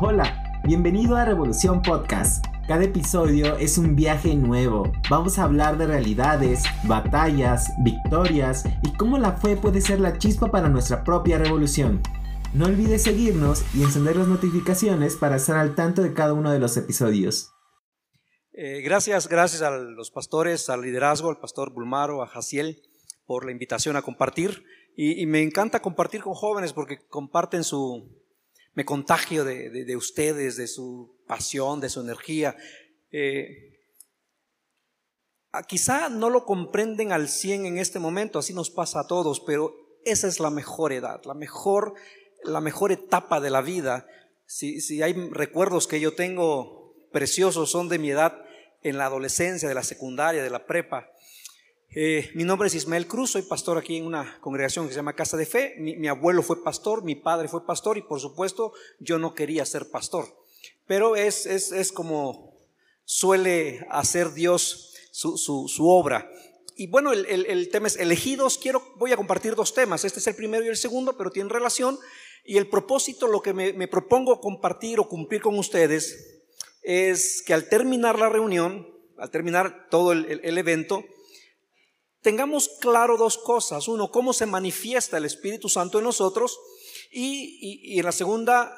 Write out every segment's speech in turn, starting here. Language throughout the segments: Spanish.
Hola, bienvenido a Revolución Podcast. Cada episodio es un viaje nuevo. Vamos a hablar de realidades, batallas, victorias y cómo la fe puede ser la chispa para nuestra propia revolución. No olvides seguirnos y encender las notificaciones para estar al tanto de cada uno de los episodios. Eh, gracias, gracias a los pastores, al liderazgo, al pastor Bulmaro, a Jaciel, por la invitación a compartir. Y, y me encanta compartir con jóvenes porque comparten su, me contagio de, ustedes, de su pasión, de su energía. Eh, ah, quizá no lo comprenden al 100 en este momento, así nos pasa a todos, pero esa es la mejor edad, la mejor, la mejor etapa de la vida. Si, si hay recuerdos que yo tengo preciosos, son de mi edad en la adolescencia, de la secundaria, de la prepa. Eh, mi nombre es Ismael Cruz, soy pastor aquí en una congregación que se llama Casa de Fe. Mi, abuelo fue pastor, mi padre fue pastor y por supuesto yo no quería ser pastor. Pero es, es, es como suele hacer Dios su, su, obra. Y bueno, el, el, tema es elegidos. Quiero, voy a compartir dos temas. Este es el primero y el segundo, pero tienen relación. Y el propósito, lo que me, me propongo compartir o cumplir con ustedes, es que al terminar la reunión, al terminar todo el, el evento, tengamos claro dos cosas. Uno, cómo se manifiesta el Espíritu Santo en nosotros y, en la segunda,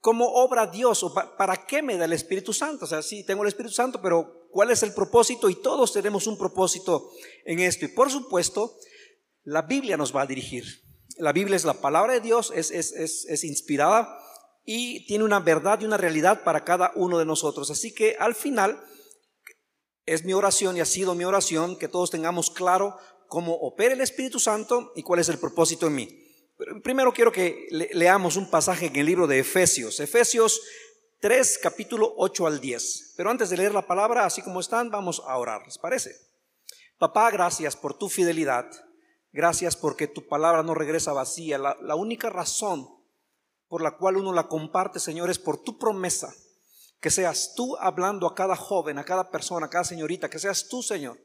cómo obra Dios o para qué me da el Espíritu Santo. O sea, sí, tengo el Espíritu Santo, pero ¿cuál es el propósito? Y todos tenemos un propósito en esto. Y por supuesto, la Biblia nos va a dirigir. La Biblia es la palabra de Dios, es, es, es inspirada y tiene una verdad y una realidad para cada uno de nosotros. Así que al final es mi oración y ha sido mi oración que todos tengamos claro cómo opera el Espíritu Santo y cuál es el propósito en mí. primero quiero que leamos un pasaje en el libro de Efesios, Efesios 3, capítulo 8 al 10. Pero antes de leer la palabra, así como están, vamos a orar, ¿les parece? Papá, gracias por tu fidelidad. Gracias porque tu palabra no regresa vacía. La, la única razón por la cual uno la comparte, Señor, es por tu promesa que seas tú hablando a cada joven, a cada persona, a cada señorita, que seas tú, Señor.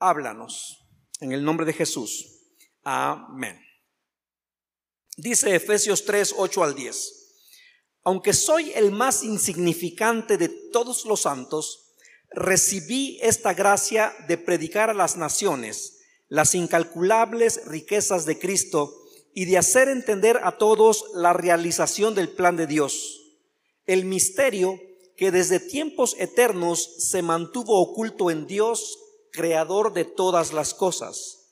Háblanos en el nombre de Jesús. Amén. Dice Efesios 3, 8 al 10. Aunque soy el más insignificante de todos los santos, recibí esta gracia de predicar a las naciones las incalculables riquezas de Cristo y de hacer entender a todos la realización del plan de Dios el misterio que desde tiempos eternos se mantuvo oculto en Dios, creador de todas las cosas.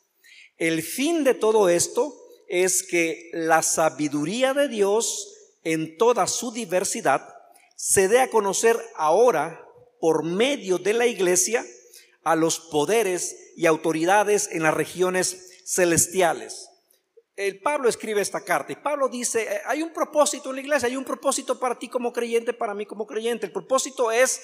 El fin de todo esto es que la sabiduría de Dios en toda su diversidad se dé a conocer ahora por medio de la iglesia a los poderes y autoridades en las regiones celestiales el Pablo escribe esta carta y Pablo dice, eh, hay un propósito en la iglesia, hay un propósito para ti como creyente, para mí como creyente. El propósito es,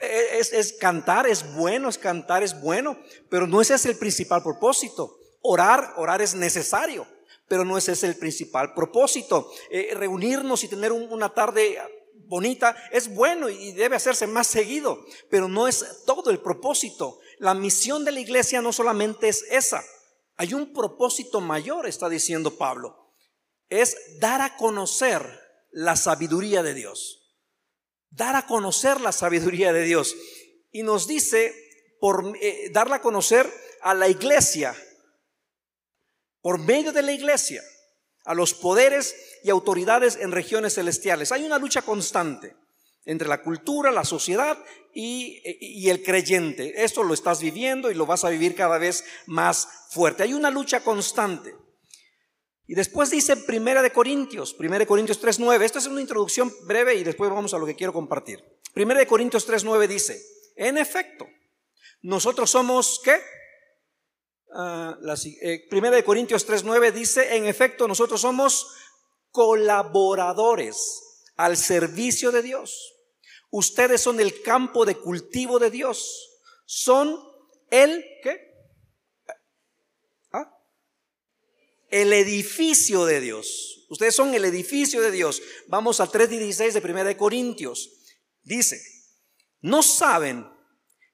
eh, es, es cantar, es bueno, es cantar, es bueno, pero no ese es el principal propósito. Orar, orar es necesario, pero no ese es el principal propósito. Eh, reunirnos y tener una tarde bonita es bueno y debe hacerse más seguido, pero no es todo el propósito. La misión de la iglesia no solamente es esa. Hay un propósito mayor, está diciendo Pablo. Es dar a conocer la sabiduría de Dios. Dar a conocer la sabiduría de Dios. Y nos dice, por eh, darla a conocer a la iglesia, por medio de la iglesia, a los poderes y autoridades en regiones celestiales. Hay una lucha constante entre la cultura, la sociedad y, el creyente. Esto lo estás viviendo y lo vas a vivir cada vez más fuerte. Hay una lucha constante. Y después dice Primera de Corintios, Primera de Corintios 3.9. Esta es una introducción breve y después vamos a lo que quiero compartir. Primera de Corintios 3.9 dice, en efecto, nosotros somos, ¿qué? Ah, eh, primera de Corintios 3.9 dice, en efecto, nosotros somos colaboradores al servicio de Dios. Ustedes son el campo de cultivo de Dios. Son el, ¿qué? ¿Ah? El edificio de Dios. Ustedes son el edificio de Dios. Vamos al 3.16 de 1 de Corintios. Dice, ¿no saben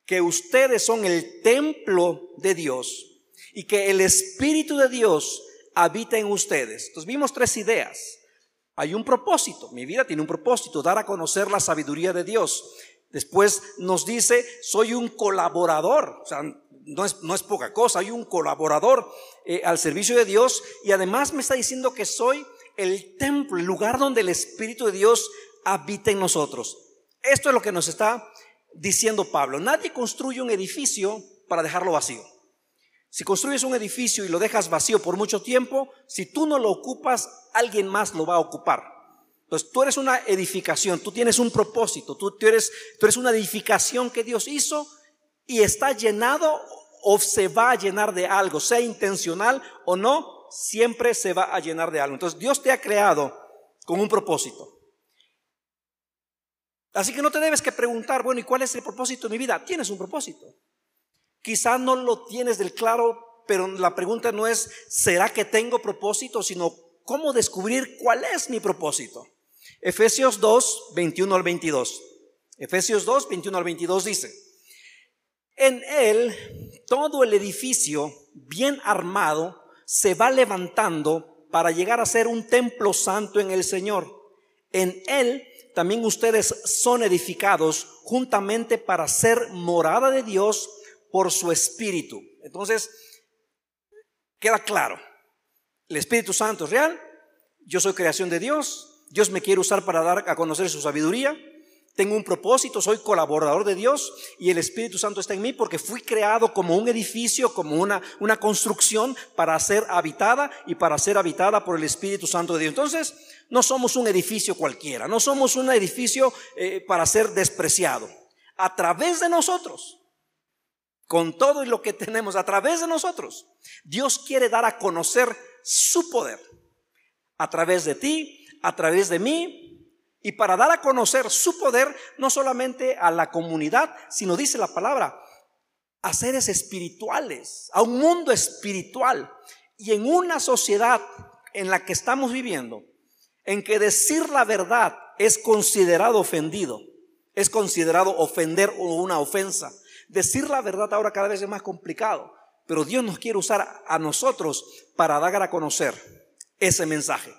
que ustedes son el templo de Dios y que el Espíritu de Dios habita en ustedes? Entonces vimos tres ideas. Hay un propósito, mi vida tiene un propósito, dar a conocer la sabiduría de Dios. Después nos dice, soy un colaborador, o sea, no es, no es poca cosa, hay un colaborador eh, al servicio de Dios y además me está diciendo que soy el templo, el lugar donde el Espíritu de Dios habita en nosotros. Esto es lo que nos está diciendo Pablo. Nadie construye un edificio para dejarlo vacío. Si construyes un edificio y lo dejas vacío por mucho tiempo, si tú no lo ocupas, alguien más lo va a ocupar. Entonces tú eres una edificación, tú tienes un propósito, tú, eres, tú eres una edificación que Dios hizo y está llenado o se va a llenar de algo, sea intencional o no, siempre se va a llenar de algo. Entonces Dios te ha creado con un propósito. Así que no te debes que preguntar, bueno, ¿y cuál es el propósito de mi vida? Tienes un propósito. Quizás no lo tienes del claro, pero la pregunta no es, ¿será que tengo propósito? Sino, ¿cómo descubrir cuál es mi propósito? Efesios 2, 21 al 22. Efesios 2, 21 al 22 dice, en él todo el edificio bien armado se va levantando para llegar a ser un templo santo en el Señor. En él también ustedes son edificados juntamente para ser morada de Dios por su Espíritu. Entonces, queda claro, el Espíritu Santo es real, yo soy creación de Dios, Dios me quiere usar para dar a conocer su sabiduría, tengo un propósito, soy colaborador de Dios y el Espíritu Santo está en mí porque fui creado como un edificio, como una, una construcción para ser habitada y para ser habitada por el Espíritu Santo de Dios. Entonces, no somos un edificio cualquiera, no somos un edificio eh, para ser despreciado. A través de nosotros, con todo y lo que tenemos, a través de nosotros, Dios quiere dar a conocer su poder. A través de ti, a través de mí, y para dar a conocer su poder, no solamente a la comunidad, sino dice la palabra, a seres espirituales, a un mundo espiritual. Y en una sociedad en la que estamos viviendo, en que decir la verdad es considerado ofendido, es considerado ofender o una ofensa. Decir la verdad ahora cada vez es más complicado, pero Dios nos quiere usar a nosotros para dar a conocer ese mensaje.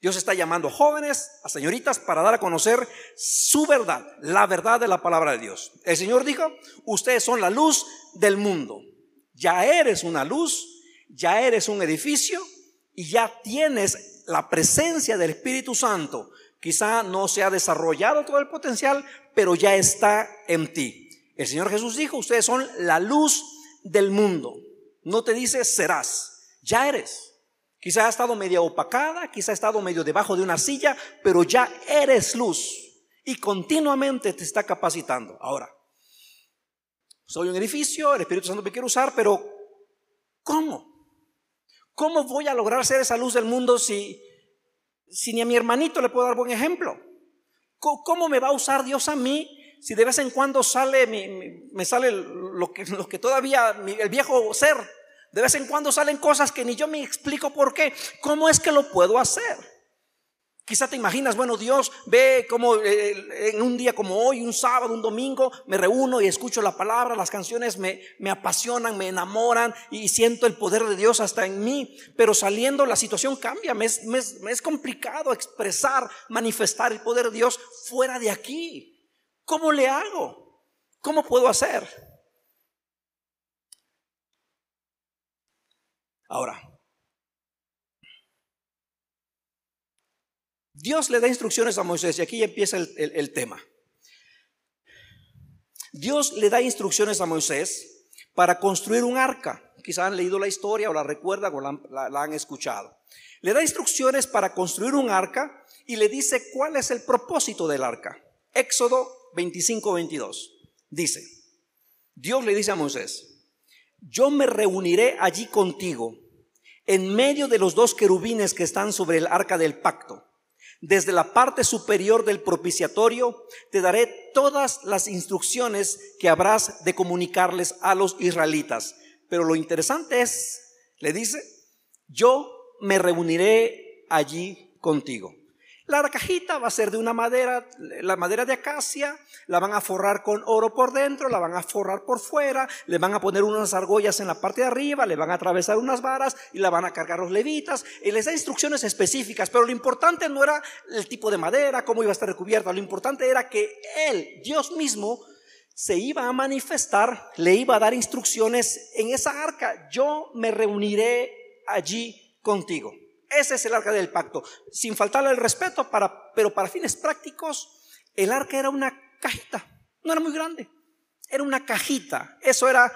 Dios está llamando jóvenes, a señoritas, para dar a conocer su verdad, la verdad de la palabra de Dios. El Señor dijo, ustedes son la luz del mundo. Ya eres una luz, ya eres un edificio y ya tienes la presencia del Espíritu Santo. Quizá no se ha desarrollado todo el potencial, pero ya está en ti. El Señor Jesús dijo, ustedes son la luz del mundo. No te dice serás, ya eres. Quizá ha estado medio opacada, quizá ha estado medio debajo de una silla, pero ya eres luz y continuamente te está capacitando. Ahora, soy un edificio, el Espíritu Santo me quiere usar, pero ¿cómo? ¿Cómo voy a lograr ser esa luz del mundo si, si ni a mi hermanito le puedo dar buen ejemplo? ¿Cómo me va a usar Dios a mí si de vez en cuando sale, me, sale lo que, todavía, el viejo ser de vez en cuando salen cosas que ni yo me explico por qué. ¿Cómo es que lo puedo hacer? Quizá te imaginas, bueno, Dios ve como eh, en un día como hoy, un sábado, un domingo, me reúno y escucho la palabra, las canciones me, me apasionan, me enamoran y siento el poder de Dios hasta en mí, pero saliendo la situación cambia, me es, me es complicado expresar, manifestar el poder de Dios fuera de aquí. ¿Cómo le hago? ¿Cómo puedo hacer? Ahora, Dios le da instrucciones a Moisés y aquí ya empieza el, tema. Dios le da instrucciones a Moisés para construir un arca. Quizá han leído la historia o la recuerdan o la, la han escuchado. Le da instrucciones para construir un arca y le dice cuál es el propósito del arca. Éxodo 25, 22. Dice, Dios le dice a Moisés, yo me reuniré allí contigo en medio de los dos querubines que están sobre el arca del pacto. Desde la parte superior del propiciatorio te daré todas las instrucciones que habrás de comunicarles a los israelitas. Pero lo interesante es, le dice, yo me reuniré allí contigo. La cajita va a ser de una madera, la madera de acacia, la van a forrar con oro por dentro, la van a forrar por fuera, le van a poner unas argollas en la parte de arriba, le van a atravesar unas varas y la van a cargar los levitas. Y les da instrucciones específicas, pero lo importante no era el tipo de madera, cómo iba a estar recubierta, lo importante era que Él, Dios mismo, se iba a manifestar, le iba a dar instrucciones en esa arca. Yo me reuniré allí contigo. Ese es el arca del pacto. Sin faltarle el respeto, para, pero para fines prácticos, el arca era una cajita. No era muy grande. Era una cajita. Eso era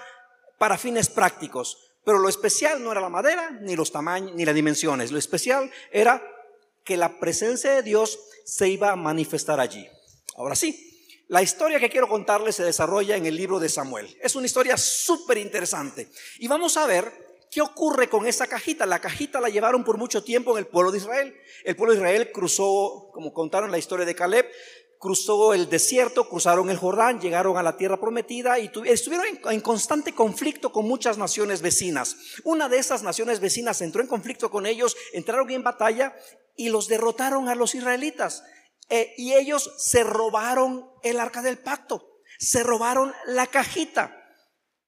para fines prácticos. Pero lo especial no era la madera, ni los tamaños, ni las dimensiones. Lo especial era que la presencia de Dios se iba a manifestar allí. Ahora sí, la historia que quiero contarles se desarrolla en el libro de Samuel. Es una historia súper interesante. Y vamos a ver ¿Qué ocurre con esa cajita? La cajita la llevaron por mucho tiempo en el pueblo de Israel. El pueblo de Israel cruzó, como contaron la historia de Caleb, cruzó el desierto, cruzaron el Jordán, llegaron a la tierra prometida y estuvieron en, constante conflicto con muchas naciones vecinas. Una de esas naciones vecinas entró en conflicto con ellos, entraron en batalla y los derrotaron a los israelitas. Eh, y ellos se robaron el arca del pacto, se robaron la cajita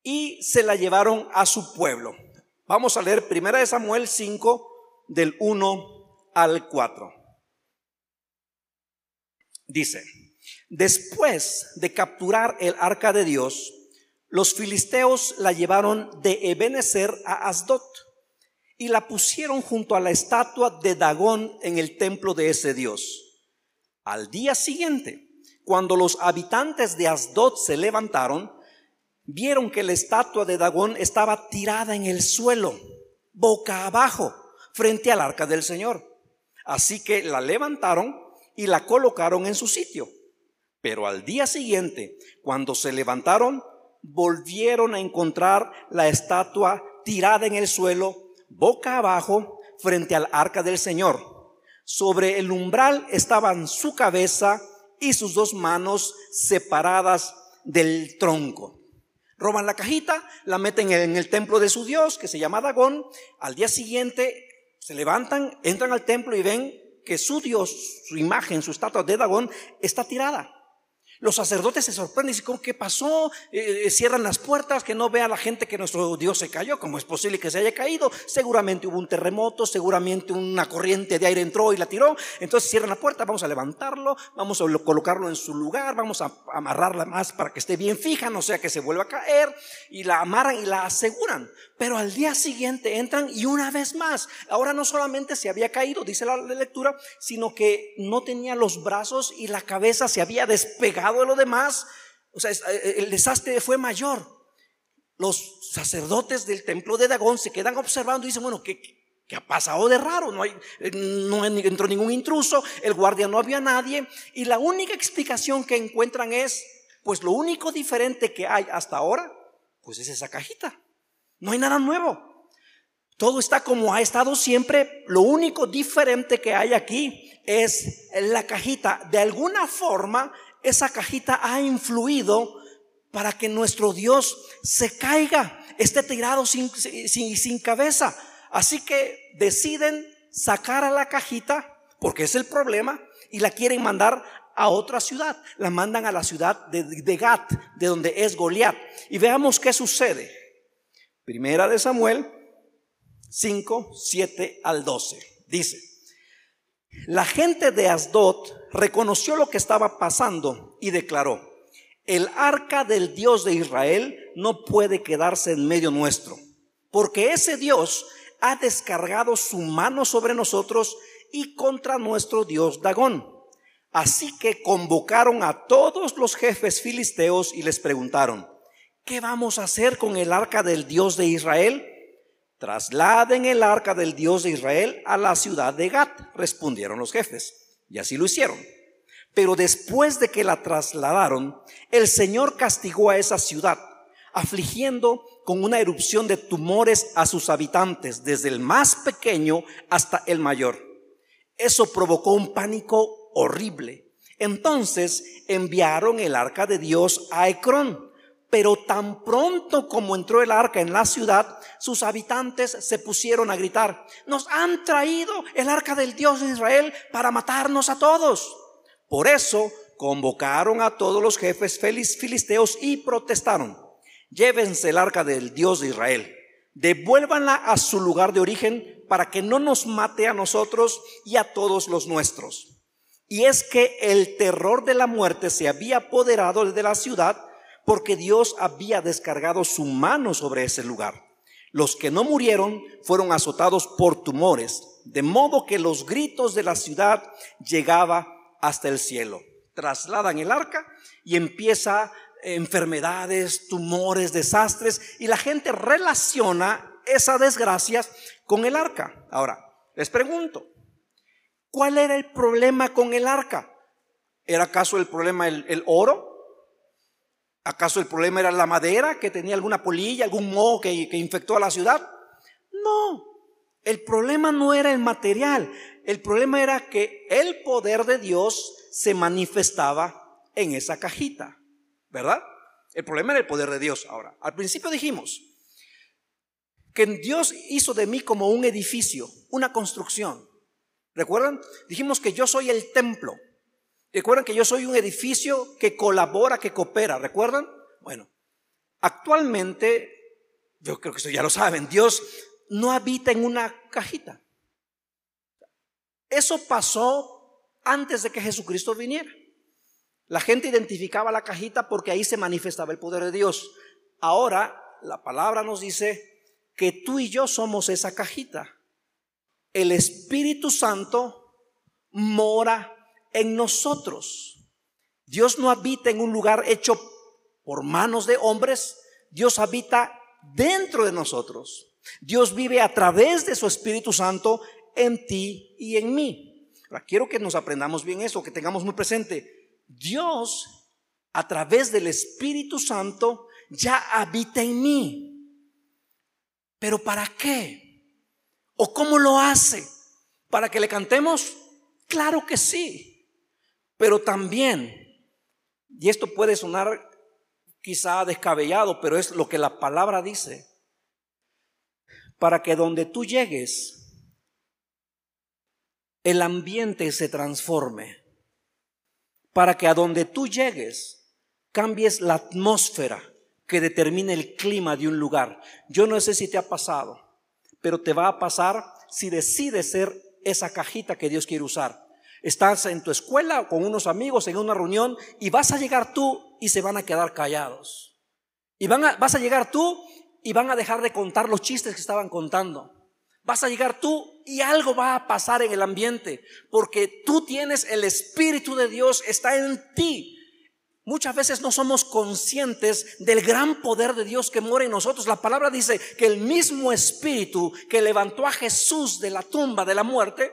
y se la llevaron a su pueblo. Vamos a leer 1 Samuel 5 del 1 al 4. Dice, después de capturar el arca de Dios, los filisteos la llevaron de Ebenezer a Asdot y la pusieron junto a la estatua de Dagón en el templo de ese Dios. Al día siguiente, cuando los habitantes de Asdot se levantaron, vieron que la estatua de Dagón estaba tirada en el suelo, boca abajo, frente al arca del Señor. Así que la levantaron y la colocaron en su sitio. Pero al día siguiente, cuando se levantaron, volvieron a encontrar la estatua tirada en el suelo, boca abajo, frente al arca del Señor. Sobre el umbral estaban su cabeza y sus dos manos separadas del tronco. Roban la cajita, la meten en el templo de su dios, que se llama Dagón. Al día siguiente se levantan, entran al templo y ven que su dios, su imagen, su estatua de Dagón está tirada. Los sacerdotes se sorprenden y dicen, ¿qué pasó? Eh, eh, cierran las puertas, que no vea la gente que nuestro Dios se cayó. ¿Cómo es posible que se haya caído? Seguramente hubo un terremoto, seguramente una corriente de aire entró y la tiró. Entonces cierran la puerta, vamos a levantarlo, vamos a colocarlo en su lugar, vamos a amarrarla más para que esté bien fija, no sea que se vuelva a caer. Y la amarran y la aseguran. Pero al día siguiente entran y una vez más, ahora no solamente se había caído, dice la lectura, sino que no tenía los brazos y la cabeza se había despegado de lo demás, o sea, eh, el desastre fue mayor. Los sacerdotes del templo de Dagón se quedan observando y dicen, bueno, ¿qué, qué ha pasado de raro? No, hay, eh, no entró ningún intruso, el guardia no había nadie, y la única explicación que encuentran es, pues lo único diferente que hay hasta ahora, pues es esa cajita. No hay nada nuevo. Todo está como ha estado siempre. Lo único diferente que hay aquí es la cajita. De alguna forma, esa cajita ha influido para que nuestro Dios se caiga, esté tirado sin, sin, cabeza. Así que deciden sacar a la cajita, porque es el problema, y la quieren mandar a otra ciudad. La mandan a la ciudad de, de Gat, de donde es Goliat. Y veamos qué sucede. Primera de Samuel 5, 7 al 12. Dice, la gente de Asdod reconoció lo que estaba pasando y declaró, el arca del Dios de Israel no puede quedarse en medio nuestro, porque ese Dios ha descargado su mano sobre nosotros y contra nuestro Dios Dagón. Así que convocaron a todos los jefes filisteos y les preguntaron, ¿qué vamos a hacer con el arca del Dios de Israel? Trasladen el arca del Dios de Israel a la ciudad de Gat, respondieron los jefes. Y así lo hicieron. Pero después de que la trasladaron, el Señor castigó a esa ciudad, afligiendo con una erupción de tumores a sus habitantes, desde el más pequeño hasta el mayor. Eso provocó un pánico horrible. Entonces enviaron el arca de Dios a Ecrón pero tan pronto como entró el arca en la ciudad, sus habitantes se pusieron a gritar, nos han traído el arca del Dios de Israel para matarnos a todos. Por eso convocaron a todos los jefes filisteos y protestaron, llévense el arca del Dios de Israel, devuélvanla a su lugar de origen para que no nos mate a nosotros y a todos los nuestros. Y es que el terror de la muerte se había apoderado de la ciudad porque Dios había descargado su mano sobre ese lugar. Los que no murieron fueron azotados por tumores, de modo que los gritos de la ciudad llegaba hasta el cielo. Trasladan el arca y empieza enfermedades, tumores, desastres y la gente relaciona esas desgracias con el arca. Ahora, les pregunto, ¿cuál era el problema con el arca? ¿Era acaso el problema el, oro? ¿Acaso el problema era la madera que tenía alguna polilla, algún moho que, que infectó a la ciudad? No, el problema no era el material, el problema era que el poder de Dios se manifestaba en esa cajita, ¿verdad? El problema era el poder de Dios. Ahora, al principio dijimos que Dios hizo de mí como un edificio, una construcción. ¿Recuerdan? Dijimos que yo soy el templo. Recuerdan que yo soy un edificio que colabora, que coopera. ¿Recuerdan? Bueno, actualmente, yo creo que eso ya lo saben, Dios no habita en una cajita. Eso pasó antes de que Jesucristo viniera. La gente identificaba la cajita porque ahí se manifestaba el poder de Dios. Ahora la palabra nos dice que tú y yo somos esa cajita. El Espíritu Santo mora en nosotros. Dios no habita en un lugar hecho por manos de hombres, Dios habita dentro de nosotros. Dios vive a través de su Espíritu Santo en ti y en mí. Ahora, quiero que nos aprendamos bien eso, que tengamos muy presente. Dios, a través del Espíritu Santo, ya habita en mí. ¿Pero para qué? ¿O cómo lo hace? ¿Para que le cantemos? Claro que sí. Pero también, y esto puede sonar quizá descabellado, pero es lo que la palabra dice, para que donde tú llegues, el ambiente se transforme, para que a donde tú llegues, cambies la atmósfera que determine el clima de un lugar. Yo no sé si te ha pasado, pero te va a pasar si decides ser esa cajita que Dios quiere usar. Estás en tu escuela con unos amigos en una reunión y vas a llegar tú y se van a quedar callados. Y van a, vas a llegar tú y van a dejar de contar los chistes que estaban contando. Vas a llegar tú y algo va a pasar en el ambiente porque tú tienes el Espíritu de Dios, está en ti. Muchas veces no somos conscientes del gran poder de Dios que mora en nosotros. La palabra dice que el mismo Espíritu que levantó a Jesús de la tumba de la muerte,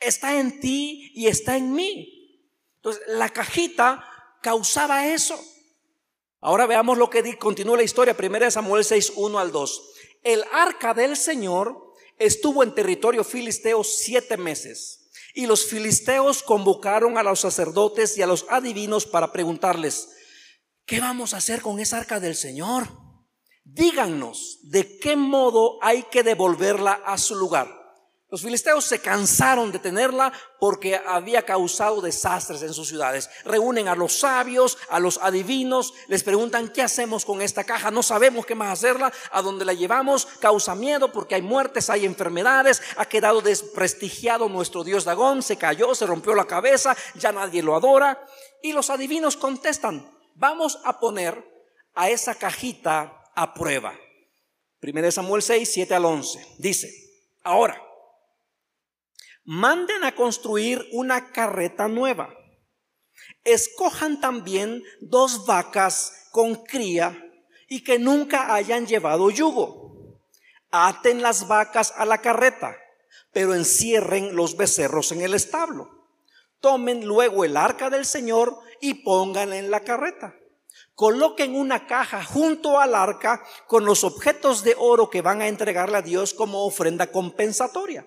está en ti y está en mí. Entonces, la cajita causaba eso. Ahora veamos lo que continúa la historia, 1 Samuel 6, 1 al 2. El arca del Señor estuvo en territorio filisteo siete meses. Y los filisteos convocaron a los sacerdotes y a los adivinos para preguntarles, ¿qué vamos a hacer con esa arca del Señor? Díganos de qué modo hay que devolverla a su lugar. Los filisteos se cansaron de tenerla porque había causado desastres en sus ciudades. Reúnen a los sabios, a los adivinos, les preguntan qué hacemos con esta caja, no sabemos qué más hacerla, a dónde la llevamos, causa miedo porque hay muertes, hay enfermedades, ha quedado desprestigiado nuestro Dios Dagón, se cayó, se rompió la cabeza, ya nadie lo adora. Y los adivinos contestan, vamos a poner a esa cajita a prueba. 1 Samuel 6, 7 al 11. Dice, ahora, manden a construir una carreta nueva. Escojan también dos vacas con cría y que nunca hayan llevado yugo. Aten las vacas a la carreta, pero encierren los becerros en el establo. Tomen luego el arca del Señor y pónganla en la carreta. Coloquen una caja junto al arca con los objetos de oro que van a entregarle a Dios como ofrenda compensatoria.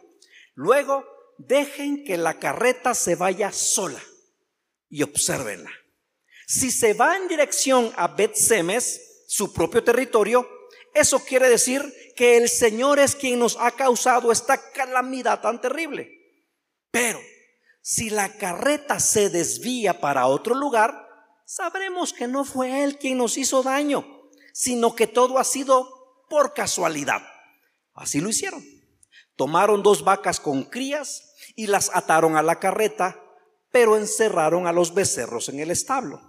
Luego dejen que la carreta se vaya sola y obsérvenla. Si se va en dirección a Bet Semes, su propio territorio, eso quiere decir que el Señor es quien nos ha causado esta calamidad tan terrible. Pero si la carreta se desvía para otro lugar, sabremos que no fue Él quien nos hizo daño, sino que todo ha sido por casualidad. Así lo hicieron. Tomaron dos vacas con crías y las ataron a la carreta, pero encerraron a los becerros en el establo.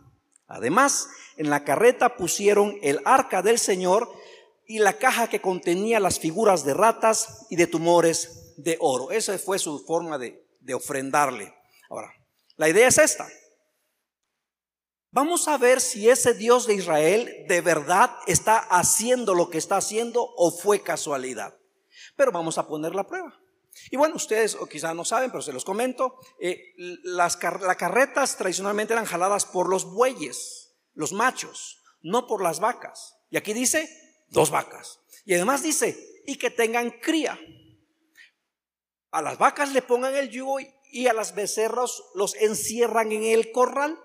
Además, en la carreta pusieron el arca del Señor y la caja que contenía las figuras de ratas y de tumores de oro. Esa fue su forma de, ofrendarle. Ahora, la idea es esta. Vamos a ver si ese Dios de Israel de verdad está haciendo lo que está haciendo o fue casualidad. Pero vamos a poner la prueba. Y bueno, ustedes o quizás no saben, pero se los comento. Eh, las, carretas tradicionalmente eran jaladas por los bueyes, los machos, no por las vacas. Y aquí dice dos vacas. Y además dice, y que tengan cría. A las vacas le pongan el yugo y a las becerros los encierran en el corral.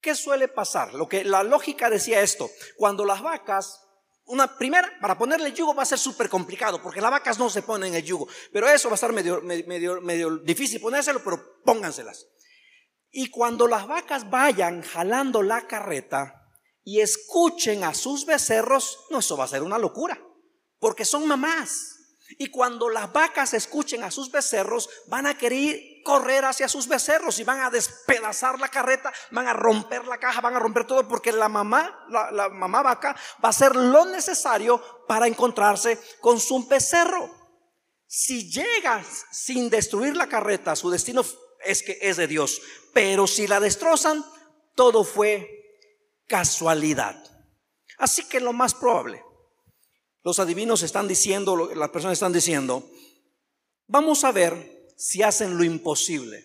¿Qué suele pasar? Lo que la lógica decía esto, cuando las vacas una primera, para ponerle yugo va a ser súper complicado, porque las vacas no se ponen el yugo. Pero eso va a estar medio, medio, medio difícil ponérselo, pero pónganselas. Y cuando las vacas vayan jalando la carreta y escuchen a sus becerros, no, eso va a ser una locura, porque son mamás. Y cuando las vacas escuchen a sus becerros, van a querer correr hacia sus becerros y van a despedazar la carreta, van a romper la caja, van a romper todo, porque la mamá, la, mamá vaca, va a hacer lo necesario para encontrarse con su becerro. Si llega sin destruir la carreta, su destino es que es de Dios. Pero si la destrozan, todo fue casualidad. Así que lo más probable los adivinos están diciendo, las personas están diciendo, vamos a ver si hacen lo imposible.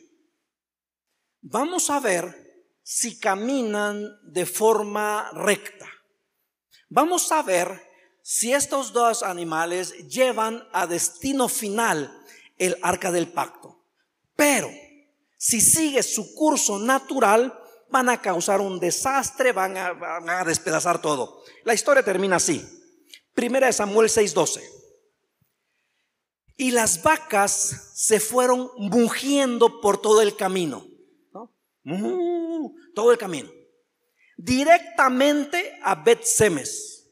Vamos a ver si caminan de forma recta. Vamos a ver si estos dos animales llevan a destino final el arca del pacto. Pero si sigue su curso natural, van a causar un desastre, van a, despedazar todo. La historia termina así. Primera de Samuel 6:12. Y las vacas se fueron mugiendo por todo el camino. todo el camino. Directamente a Bet Semes.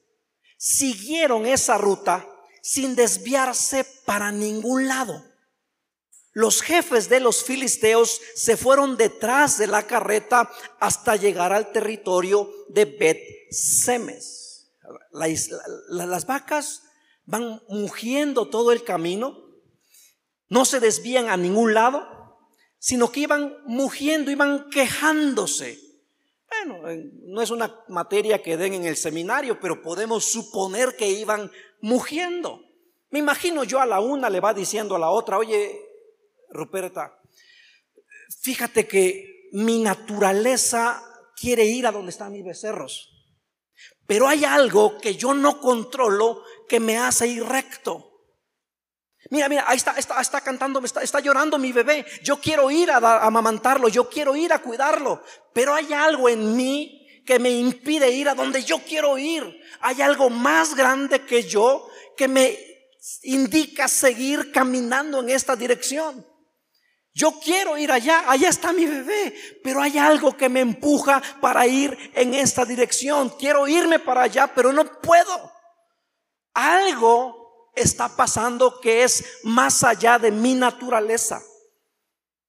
Siguieron esa ruta sin desviarse para ningún lado. Los jefes de los filisteos se fueron detrás de la carreta hasta llegar al territorio de Bet Semes las vacas van mugiendo todo el camino, no se desvían a ningún lado, sino que iban mugiendo, iban quejándose. Bueno, no es una materia que den en el seminario, pero podemos suponer que iban mugiendo. Me imagino yo a la una le va diciendo a la otra, oye, Ruperta, fíjate que mi naturaleza quiere ir a donde están mis becerros. Pero hay algo que yo no controlo que me hace ir recto. Mira, mira, ahí está, está, está cantando, está, está, llorando mi bebé. Yo quiero ir a, a amamantarlo, yo quiero ir a cuidarlo. Pero hay algo en mí que me impide ir a donde yo quiero ir. Hay algo más grande que yo que me indica seguir caminando en esta dirección. Yo quiero ir allá, allá está mi bebé, pero hay algo que me empuja para ir en esta dirección. Quiero irme para allá, pero no puedo. Algo está pasando que es más allá de mi naturaleza.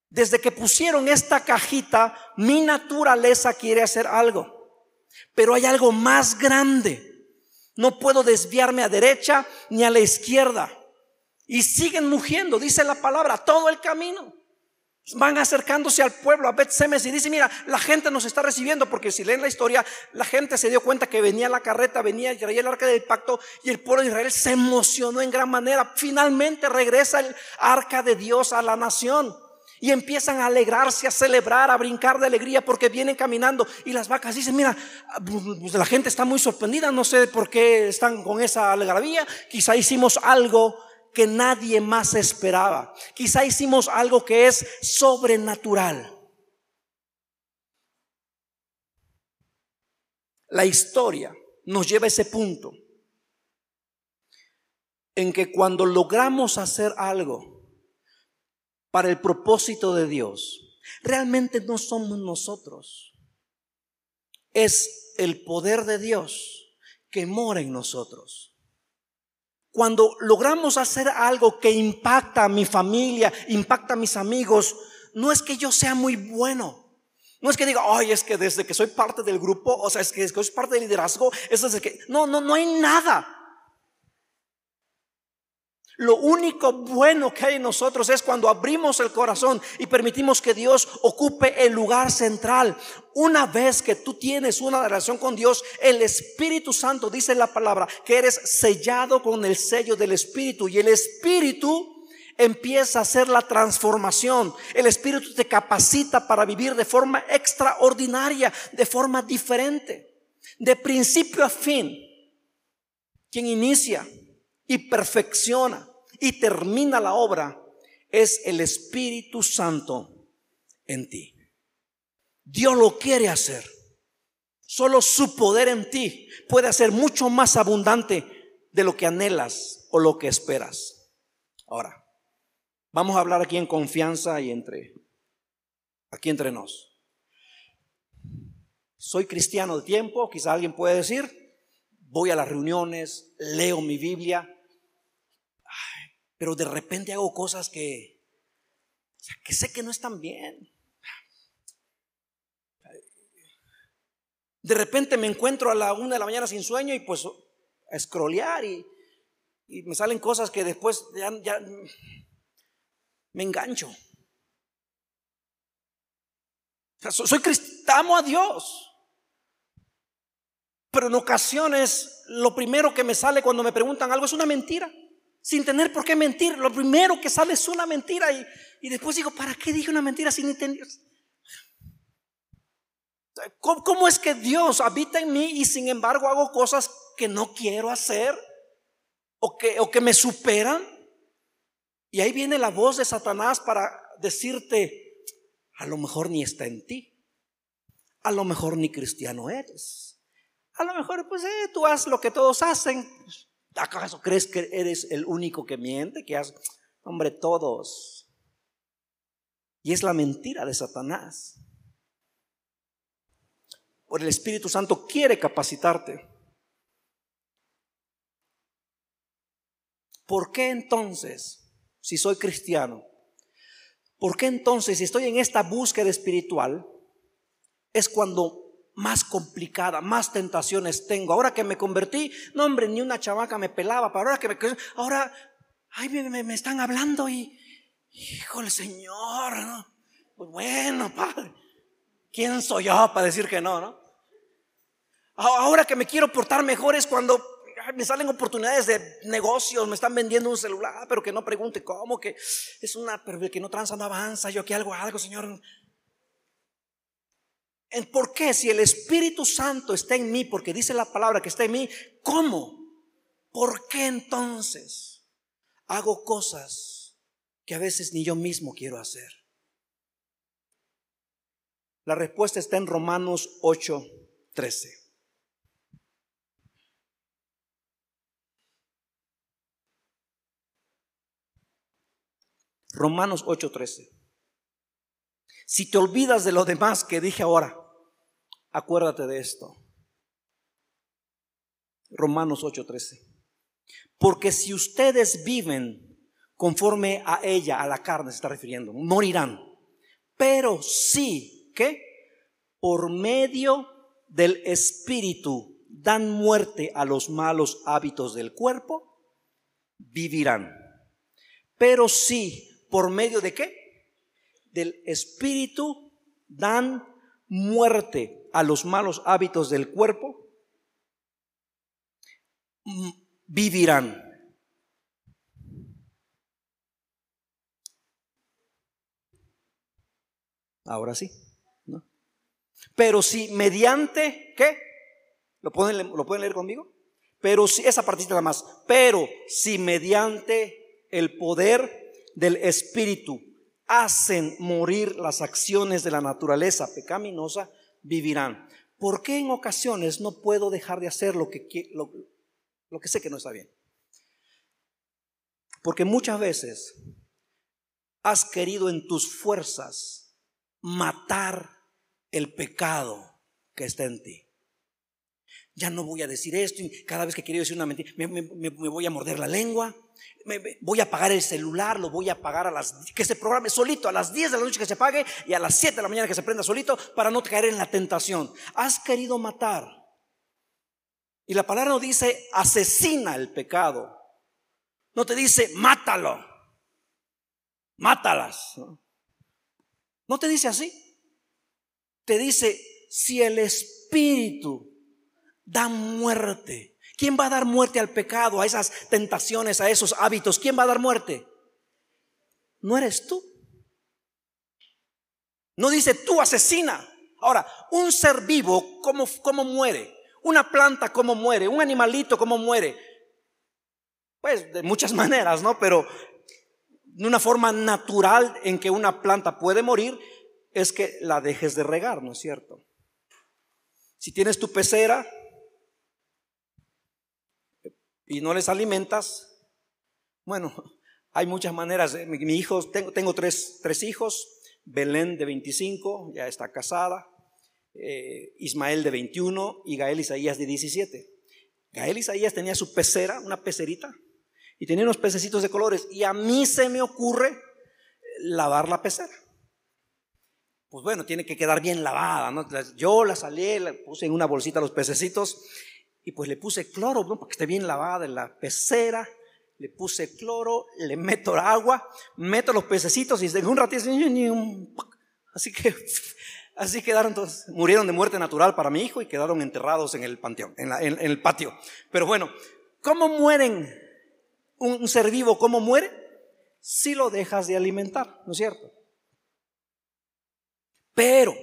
Desde que pusieron esta cajita, mi naturaleza quiere hacer algo, pero hay algo más grande. No puedo desviarme a derecha ni a la izquierda. Y siguen mugiendo, dice la palabra, todo el camino. Van acercándose al pueblo, a Bet Semes, y dice, mira, la gente nos está recibiendo, porque si leen la historia, la gente se dio cuenta que venía la carreta, venía, traía el arca del pacto, y el pueblo de Israel se emocionó en gran manera. Finalmente regresa el arca de Dios a la nación. Y empiezan a alegrarse, a celebrar, a brincar de alegría porque vienen caminando. Y las vacas dicen, mira, pues la gente está muy sorprendida, no sé por qué están con esa alegría. Quizá hicimos algo que nadie más esperaba. Quizá hicimos algo que es sobrenatural. La historia nos lleva a ese punto. en que cuando logramos hacer algo para el propósito de Dios, realmente no somos nosotros. Es el poder de Dios que mora en nosotros. Cuando logramos hacer algo que impacta a mi familia, impacta a mis amigos, no es que yo sea muy bueno. No es que diga, ay, es que desde que soy parte del grupo, o sea, es que, es que soy parte del liderazgo, es desde que... No, no, no hay nada. Lo único bueno que hay en nosotros es cuando abrimos el corazón y permitimos que Dios ocupe el lugar central. Una vez que tú tienes una relación con Dios, el Espíritu Santo dice la palabra que eres sellado con el sello del Espíritu y el Espíritu empieza a hacer la transformación. El Espíritu te capacita para vivir de forma extraordinaria, de forma diferente, de principio a fin. Quien inicia y perfecciona y termina la obra es el Espíritu Santo en ti. Dios lo quiere hacer. Solo su poder en ti puede hacer mucho más abundante de lo que anhelas o lo que esperas. Ahora, vamos a hablar aquí en confianza y entre aquí entre nos. Soy cristiano de tiempo, quizá alguien puede decir, voy a las reuniones, leo mi Biblia, pero de repente hago cosas que, que sé que no están bien. De repente me encuentro a la una de la mañana sin sueño y pues a scrollear y, me salen cosas que después ya, me engancho. soy cristiano, a Dios. Pero en ocasiones lo primero que me sale cuando me preguntan algo es una mentira sin tener por qué mentir. Lo primero que sale es una mentira y, y después digo, ¿para qué dije una mentira sin entender? ¿Cómo, ¿Cómo, es que Dios habita en mí y sin embargo hago cosas que no quiero hacer o que, o que me superan? Y ahí viene la voz de Satanás para decirte, a lo mejor ni está en ti, a lo mejor ni cristiano eres, a lo mejor pues eh, tú haz lo que todos hacen, ¿Acaso crees que eres el único que miente? Que has, hombre, todos. Y es la mentira de Satanás. Por el Espíritu Santo quiere capacitarte. ¿Por qué entonces, si soy cristiano, por qué entonces, si estoy en esta búsqueda espiritual, es cuando más complicada, más tentaciones tengo. Ahora que me convertí, no hombre, ni una chavaca me pelaba, pero ahora que me ahora, ay, me, están hablando y, híjole, Señor, ¿no? Pues bueno, Padre, ¿quién soy yo para decir que no, no? Ahora que me quiero portar mejor es cuando me salen oportunidades de negocios, me están vendiendo un celular, pero que no pregunte cómo, que es una, pero que no tranza, no avanza, yo aquí algo, algo, Señor, ¿Por qué? Si el Espíritu Santo está en mí, porque dice la palabra que está en mí, ¿cómo? ¿Por qué entonces hago cosas que a veces ni yo mismo quiero hacer? La respuesta está en Romanos 8, 13. Romanos 8:13. Si te olvidas de lo demás que dije ahora, acuérdate de esto. Romanos 8:13. Porque si ustedes viven conforme a ella, a la carne se está refiriendo, morirán. Pero si, ¿qué? Por medio del Espíritu dan muerte a los malos hábitos del cuerpo, vivirán. Pero si, por medio de qué? del espíritu dan muerte a los malos hábitos del cuerpo, mm, vivirán. Ahora sí. ¿no? Pero si mediante, ¿qué? ¿Lo pueden, ¿Lo pueden leer conmigo? Pero si, esa partita nada más. Pero si mediante el poder del Espíritu hacen morir las acciones de la naturaleza pecaminosa, vivirán. ¿Por qué en ocasiones no puedo dejar de hacer lo que, lo, lo que sé que no está bien? Porque muchas veces has querido en tus fuerzas matar el pecado que está en ti. Ya no voy a decir esto y cada vez que quiero decir una mentira me, voy a morder la lengua, voy a apagar el celular, lo voy a apagar a las que se programe solito a las 10 de la noche que se apague y a las 7 de la mañana que se prenda solito para no caer en la tentación. Has querido matar. Y la palabra no dice asesina el pecado. No te dice mátalo mátalas. No te dice así. Te dice, si el Espíritu da muerte, ¿quién va a dar muerte al pecado, a esas tentaciones, a esos hábitos? ¿Quién va a dar muerte? No eres tú. No dice tú asesina. Ahora, un ser vivo, ¿cómo, cómo muere? Una planta, ¿cómo muere? Un animalito, ¿cómo muere? Pues de muchas maneras, ¿no? Pero una forma natural en que una planta puede morir es que la dejes de regar, ¿no es cierto? Si tienes tu pecera y no les alimentas, bueno, hay muchas maneras. Mi, hijo, tengo, tengo tres, tres, hijos, Belén de 25, ya está casada, eh, Ismael de 21 y Gael Isaías de 17. Gael Isaías tenía su pecera, una pecerita, y tenía unos pececitos de colores. Y a mí se me ocurre lavar la pecera. Pues bueno, tiene que quedar bien lavada. ¿no? Yo la salí, la puse en una bolsita los pececitos y pues le puse cloro para que esté bien lavada en la pecera. Le puse cloro, le meto agua, meto los pececitos y en un ratito así que así quedaron todos, murieron de muerte natural para mi hijo y quedaron enterrados en el panteón, en, el patio. Pero bueno, ¿cómo mueren un ser vivo, ¿cómo muere? Si lo dejas de alimentar, ¿no es cierto? Pero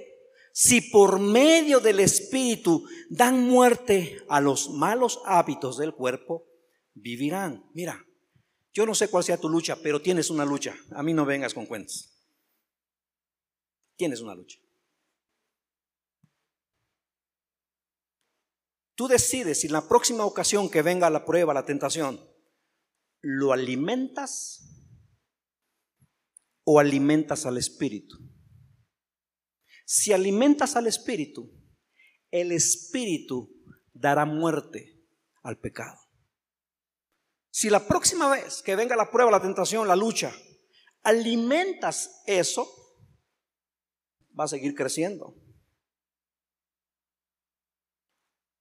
si por medio del Espíritu dan muerte a los malos hábitos del cuerpo, vivirán. Mira, yo no sé cuál sea tu lucha, pero tienes una lucha. A mí no vengas con cuentas. Tienes una lucha. Tú decides si en la próxima ocasión que venga la prueba, la tentación, ¿lo alimentas o alimentas al espíritu? Si alimentas al espíritu, el espíritu dará muerte al pecado. Si la próxima vez que venga la prueba, la tentación, la lucha, alimentas eso, va a seguir creciendo.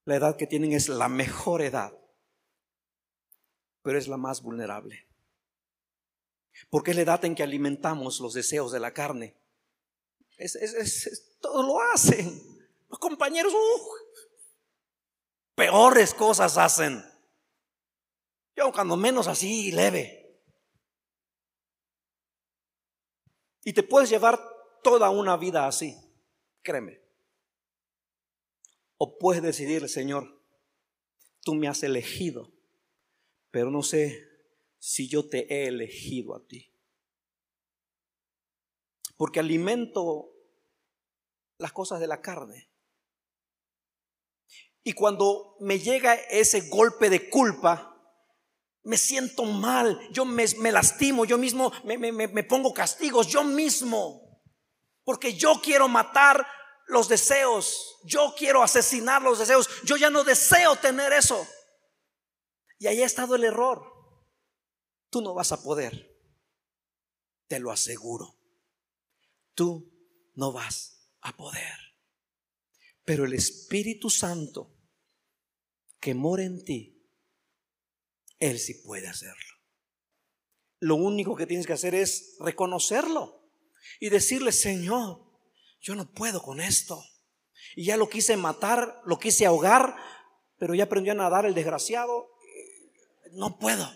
La edad que tienen es la mejor edad pero es la más vulnerable. Porque es la edad en que alimentamos los deseos de la carne. Es, todo lo hacen. Los compañeros, uh, peores cosas hacen. Yo cuando menos así, leve. Y te puedes llevar toda una vida así, créeme. O puedes decidir, Señor, tú me has elegido pero no sé si yo te he elegido a ti. Porque alimento las cosas de la carne. Y cuando me llega ese golpe de culpa, me siento mal, yo me, lastimo, yo mismo me, me pongo castigos, yo mismo. Porque yo quiero matar los deseos, yo quiero asesinar los deseos, yo ya no deseo tener eso. Y ahí ha estado el error. Tú no vas a poder. Te lo aseguro. Tú no vas a poder. Pero el Espíritu Santo que mora en ti, Él sí puede hacerlo. Lo único que tienes que hacer es reconocerlo y decirle, Señor, yo no puedo con esto. Y ya lo quise matar, lo quise ahogar, pero ya aprendió a nadar el desgraciado no puedo.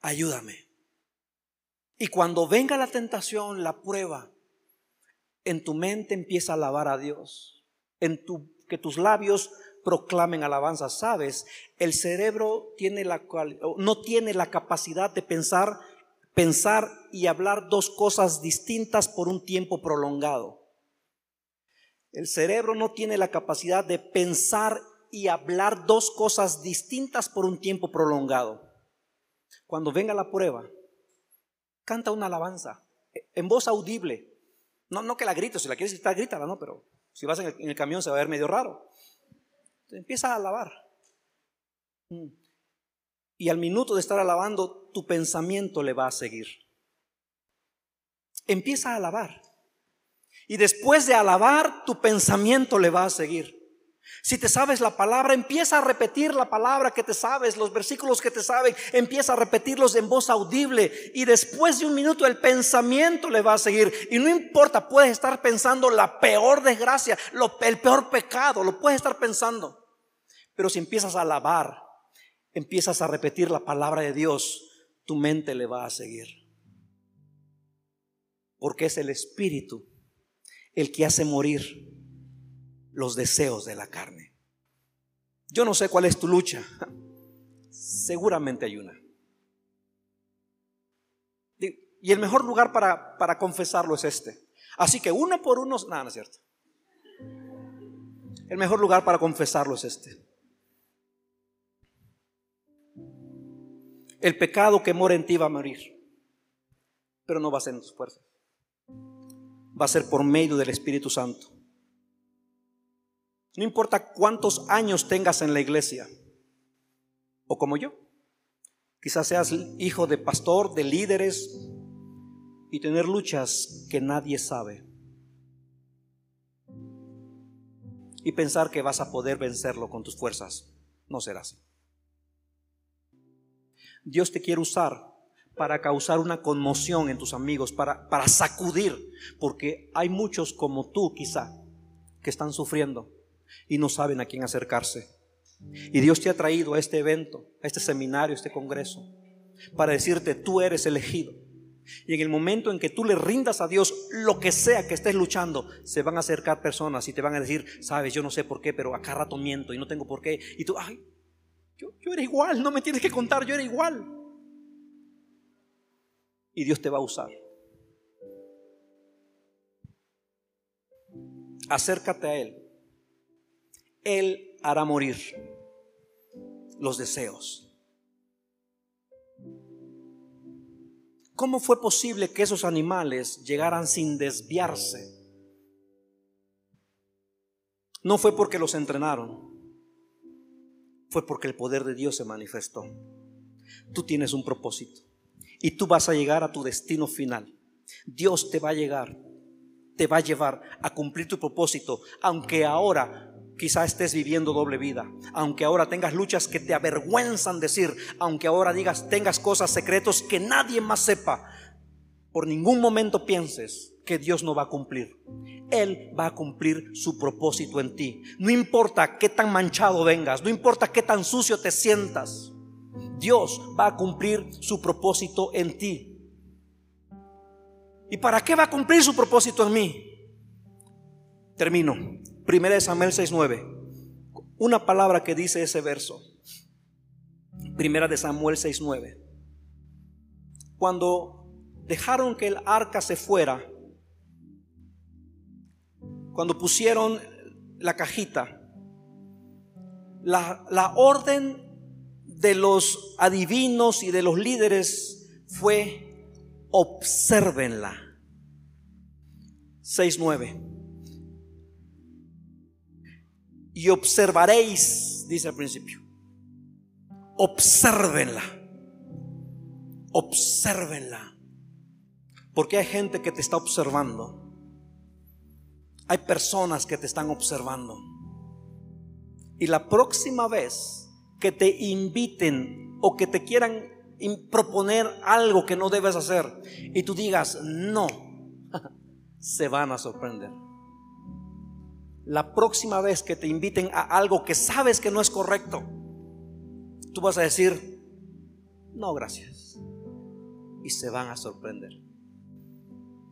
Ayúdame. Y cuando venga la tentación, la prueba, en tu mente empieza a alabar a Dios. En tu, que tus labios proclamen alabanza. Sabes, el cerebro tiene la, no tiene la capacidad de pensar, pensar y hablar dos cosas distintas por un tiempo prolongado. El cerebro no tiene la capacidad de pensar y hablar dos cosas distintas por un tiempo prolongado. Cuando venga la prueba, canta una alabanza en voz audible. No, no que la grites, si la quieres gritar, grítala, no, pero si vas en el, camión se va a ver medio raro. Empieza a alabar. Mm. Y al minuto de estar alabando, tu pensamiento le va a seguir. Empieza a alabar. Y después de alabar, tu pensamiento le va a seguir. Si te sabes la palabra, empieza a repetir la palabra que te sabes, los versículos que te saben, empieza a repetirlos en voz audible y después de un minuto el pensamiento le va a seguir. Y no importa, puedes estar pensando la peor desgracia, el peor pecado, lo puedes estar pensando. Pero si empiezas a alabar, empiezas a repetir la palabra de Dios, tu mente le va a seguir. Porque es el Espíritu el que hace morir los deseos de la carne. Yo no sé cuál es tu lucha. Seguramente hay una. Y el mejor lugar para, para confesarlo es este. Así que uno por uno, nada, no es cierto. El mejor lugar para confesarlo es este. El pecado que mora en ti va a morir, pero no va a ser en tus fuerzas. Va a ser por medio del Espíritu Santo. No importa cuántos años tengas en la iglesia, o como yo, quizás seas hijo de pastor, de líderes, y tener luchas que nadie sabe. Y pensar que vas a poder vencerlo con tus fuerzas. No será así. Dios te quiere usar para causar una conmoción en tus amigos, para, para sacudir, porque hay muchos como tú quizá que están sufriendo y no saben a quién acercarse. Y Dios te ha traído a este evento, a este seminario, a este congreso, para decirte, tú eres elegido. Y en el momento en que tú le rindas a Dios lo que sea que estés luchando, se van a acercar personas y te van a decir, sabes, yo no sé por qué, pero acá rato miento y no tengo por qué. Y tú, ay, yo, yo era igual, no me tienes que contar, yo era igual. Y Dios te va a usar. Acércate a Él él hará morir los deseos. ¿Cómo fue posible que esos animales llegaran sin desviarse? No fue porque los entrenaron, fue porque el poder de Dios se manifestó. Tú tienes un propósito y tú vas a llegar a tu destino final. Dios te va a llegar, te va a llevar a cumplir tu propósito, aunque ahora Quizá estés viviendo doble vida, aunque ahora tengas luchas que te avergüenzan decir, aunque ahora digas tengas cosas secretos que nadie más sepa. Por ningún momento pienses que Dios no va a cumplir. Él va a cumplir su propósito en ti. No importa qué tan manchado vengas, no importa qué tan sucio te sientas. Dios va a cumplir su propósito en ti. ¿Y para qué va a cumplir su propósito en mí? Termino. Primera de Samuel 6.9. Una palabra que dice ese verso. Primera de Samuel 6.9. Cuando dejaron que el arca se fuera, cuando pusieron la cajita, la, la orden de los adivinos y de los líderes fue obsérvenla. 6.9 y observaréis, dice al principio. Obsérvenla. Obsérvenla. Porque hay gente que te está observando. Hay personas que te están observando. Y la próxima vez que te inviten o que te quieran proponer algo que no debes hacer y tú digas no, se van a sorprender la próxima vez que te inviten a algo que sabes que no es correcto, tú vas a decir, no, gracias. Y se van a sorprender.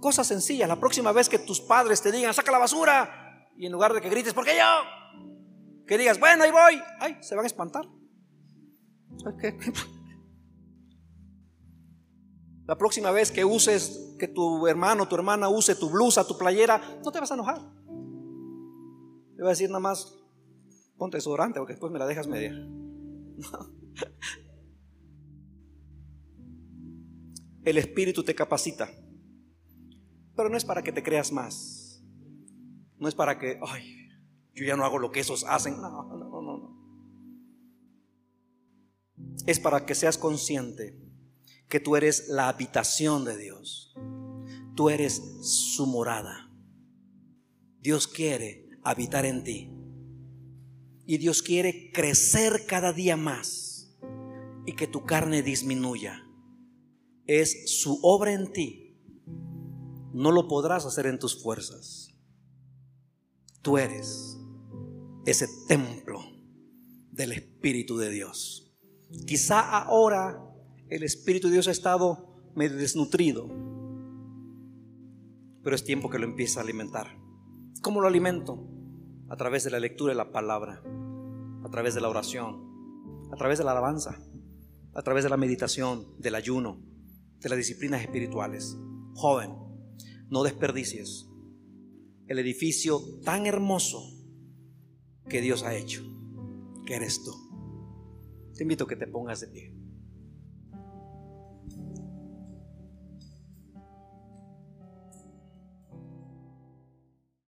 Cosa sencilla, la próxima vez que tus padres te digan, saca la basura, y en lugar de que grites, ¿por qué yo? Que digas, bueno, ahí voy, ay, se van a espantar. La próxima vez que uses, que tu hermano, tu hermana use tu blusa, tu playera, no te vas a enojar. Le voy a decir nada más, ponte desodorante porque después me la dejas media. el Espíritu te capacita. Pero no es para que te creas más. No es para que, ay, yo ya no hago lo que esos hacen. No, no, no, no. Es para que seas consciente que tú eres la habitación de Dios. Tú eres su morada. Dios quiere habitar en ti. Y Dios quiere crecer cada día más y que tu carne disminuya. Es su obra en ti. No lo podrás hacer en tus fuerzas. Tú eres ese templo del Espíritu de Dios. Quizá ahora el Espíritu de Dios ha estado medio desnutrido, pero es tiempo que lo empiece a alimentar. ¿Cómo lo alimento? A través de la lectura de la palabra, a través de la oración, a través de la alabanza, a través de la meditación, del ayuno, de las disciplinas espirituales. Joven, no desperdicies el edificio tan hermoso que Dios ha hecho, que eres tú. Te invito a que te pongas de pie.